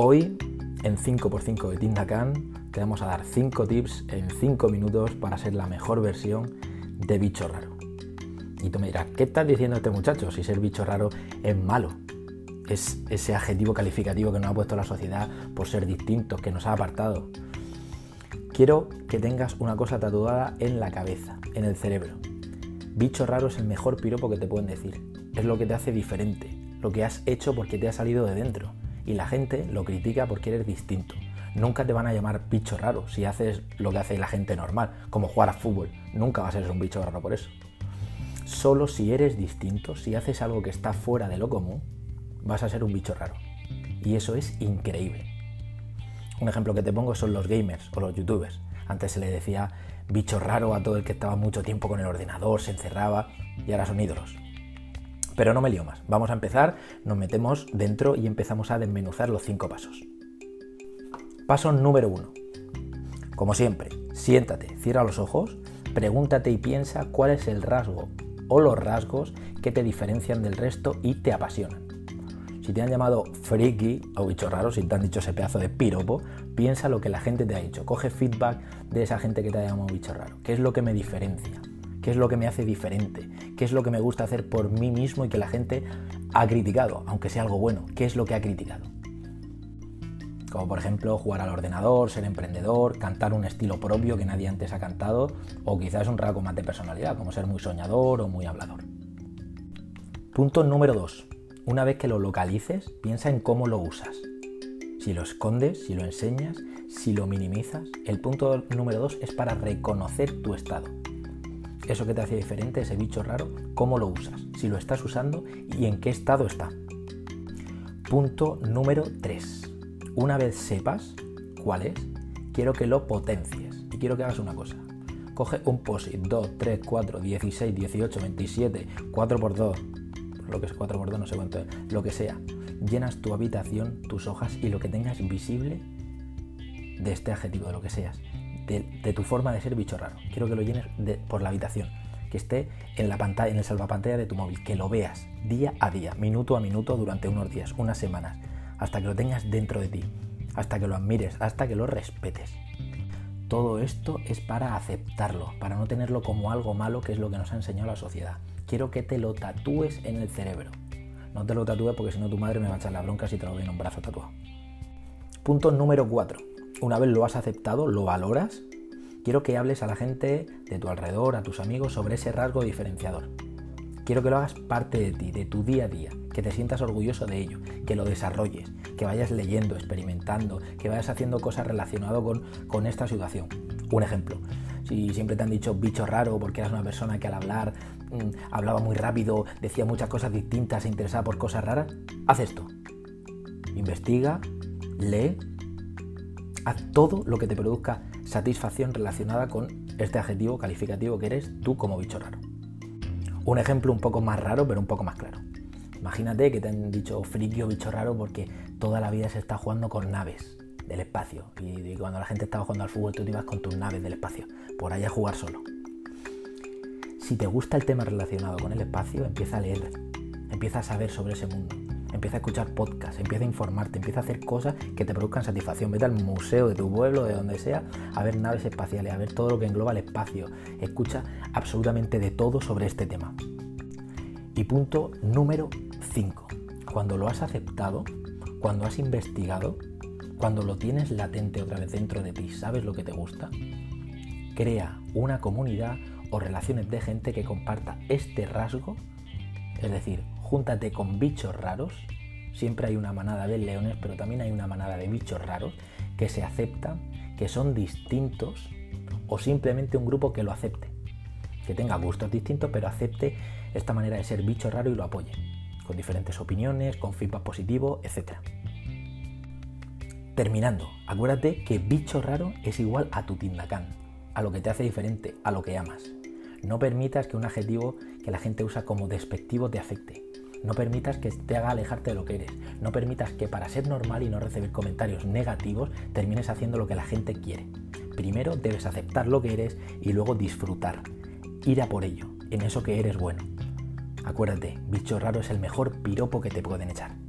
Hoy, en 5x5 de Tindacan, te vamos a dar 5 tips en 5 minutos para ser la mejor versión de bicho raro. Y tú me dirás, ¿qué estás diciendo este muchacho si ser bicho raro es malo? Es ese adjetivo calificativo que nos ha puesto la sociedad por ser distintos, que nos ha apartado. Quiero que tengas una cosa tatuada en la cabeza, en el cerebro. Bicho raro es el mejor piropo que te pueden decir. Es lo que te hace diferente, lo que has hecho porque te ha salido de dentro y la gente lo critica porque eres distinto. Nunca te van a llamar bicho raro si haces lo que hace la gente normal, como jugar a fútbol. Nunca vas a ser un bicho raro por eso. Solo si eres distinto, si haces algo que está fuera de lo común, vas a ser un bicho raro. Y eso es increíble. Un ejemplo que te pongo son los gamers o los youtubers. Antes se le decía bicho raro a todo el que estaba mucho tiempo con el ordenador, se encerraba y ahora son ídolos. Pero no me lío más. Vamos a empezar, nos metemos dentro y empezamos a desmenuzar los cinco pasos. Paso número uno. Como siempre, siéntate, cierra los ojos, pregúntate y piensa cuál es el rasgo o los rasgos que te diferencian del resto y te apasionan. Si te han llamado friki o bicho raro, si te han dicho ese pedazo de piropo, piensa lo que la gente te ha dicho. Coge feedback de esa gente que te ha llamado bicho raro. ¿Qué es lo que me diferencia? Qué es lo que me hace diferente, qué es lo que me gusta hacer por mí mismo y que la gente ha criticado, aunque sea algo bueno, qué es lo que ha criticado. Como por ejemplo jugar al ordenador, ser emprendedor, cantar un estilo propio que nadie antes ha cantado, o quizás un rasgo más de personalidad, como ser muy soñador o muy hablador. Punto número 2. Una vez que lo localices, piensa en cómo lo usas. Si lo escondes, si lo enseñas, si lo minimizas, el punto número 2 es para reconocer tu estado eso que te hace diferente, ese bicho raro, cómo lo usas, si lo estás usando y en qué estado está. Punto número 3. Una vez sepas cuál es, quiero que lo potencies y quiero que hagas una cosa. Coge un POSIT 2, 3, 4, 16, 18, 27, 4x2, lo que es 4x2, no sé cuánto es, lo que sea. Llenas tu habitación, tus hojas y lo que tengas visible de este adjetivo, de lo que seas de, tu forma de ser bicho raro. Quiero que lo llenes por la habitación, que esté en la pantalla, en el salvapantalla de tu móvil, que lo veas día a día, minuto a minuto durante unos días, unas semanas, hasta que lo tengas dentro de ti, hasta que lo admires, hasta que lo respetes. Todo esto es para aceptarlo, para no tenerlo como algo malo, que es lo que nos ha enseñado la sociedad. Quiero que te lo tatúes en el cerebro. No te lo tatúes porque si no tu madre me va a echar la bronca si te lo doy en un brazo tatuado. Punto número 4 una vez lo has aceptado, lo valoras, quiero que hables a la gente de tu alrededor, a tus amigos, sobre ese rasgo diferenciador. Quiero que lo hagas parte de ti, de tu día a día, que te sientas orgulloso de ello, que lo desarrolles, que vayas leyendo, experimentando, que vayas haciendo cosas relacionadas con, con esta situación. Un ejemplo, si siempre te han dicho bicho raro porque eras una persona que al hablar mm, hablaba muy rápido, decía muchas cosas distintas, se interesaba por cosas raras, haz esto. Investiga, lee Todo lo que te produzca satisfacción relacionada con este adjetivo calificativo que eres tú como bicho raro. Un ejemplo un poco más raro, pero un poco más claro. Imagínate que te han dicho friki o bicho raro porque toda la vida se está jugando con naves del espacio. Y cuando la gente estaba jugando al fútbol, tú te ibas con tus naves del espacio, por allá a jugar solo. Si te gusta el tema relacionado con el espacio, empieza a leer, empieza a saber sobre ese mundo empieza a escuchar podcasts, empieza a informarte, empieza a hacer cosas que te produzcan satisfacción. Vete al museo de tu pueblo, de donde sea, a ver naves espaciales, a ver todo lo que engloba el espacio. Escucha absolutamente de todo sobre este tema. Y punto número 5. Cuando lo has aceptado, cuando has investigado, cuando lo tienes latente otra vez dentro de ti, sabes lo que te gusta, crea una comunidad o relaciones de gente que comparta este rasgo, es decir, júntate con bichos raros. Siempre hay una manada de leones, pero también hay una manada de bichos raros que se aceptan, que son distintos o simplemente un grupo que lo acepte. Que tenga gustos distintos, pero acepte esta manera de ser bicho raro y lo apoye. Con diferentes opiniones, con feedback positivo, etc. Terminando, acuérdate que bicho raro es igual a tu tindacán, a lo que te hace diferente, a lo que amas. No permitas que un adjetivo que la gente usa como despectivo te afecte. No permitas que te haga alejarte de lo que eres. No permitas que para ser normal y no recibir comentarios negativos termines haciendo lo que la gente quiere. Primero debes aceptar lo que eres y luego disfrutar. Ir a por ello, en eso que eres bueno. Acuérdate, bicho raro es el mejor piropo que te pueden echar.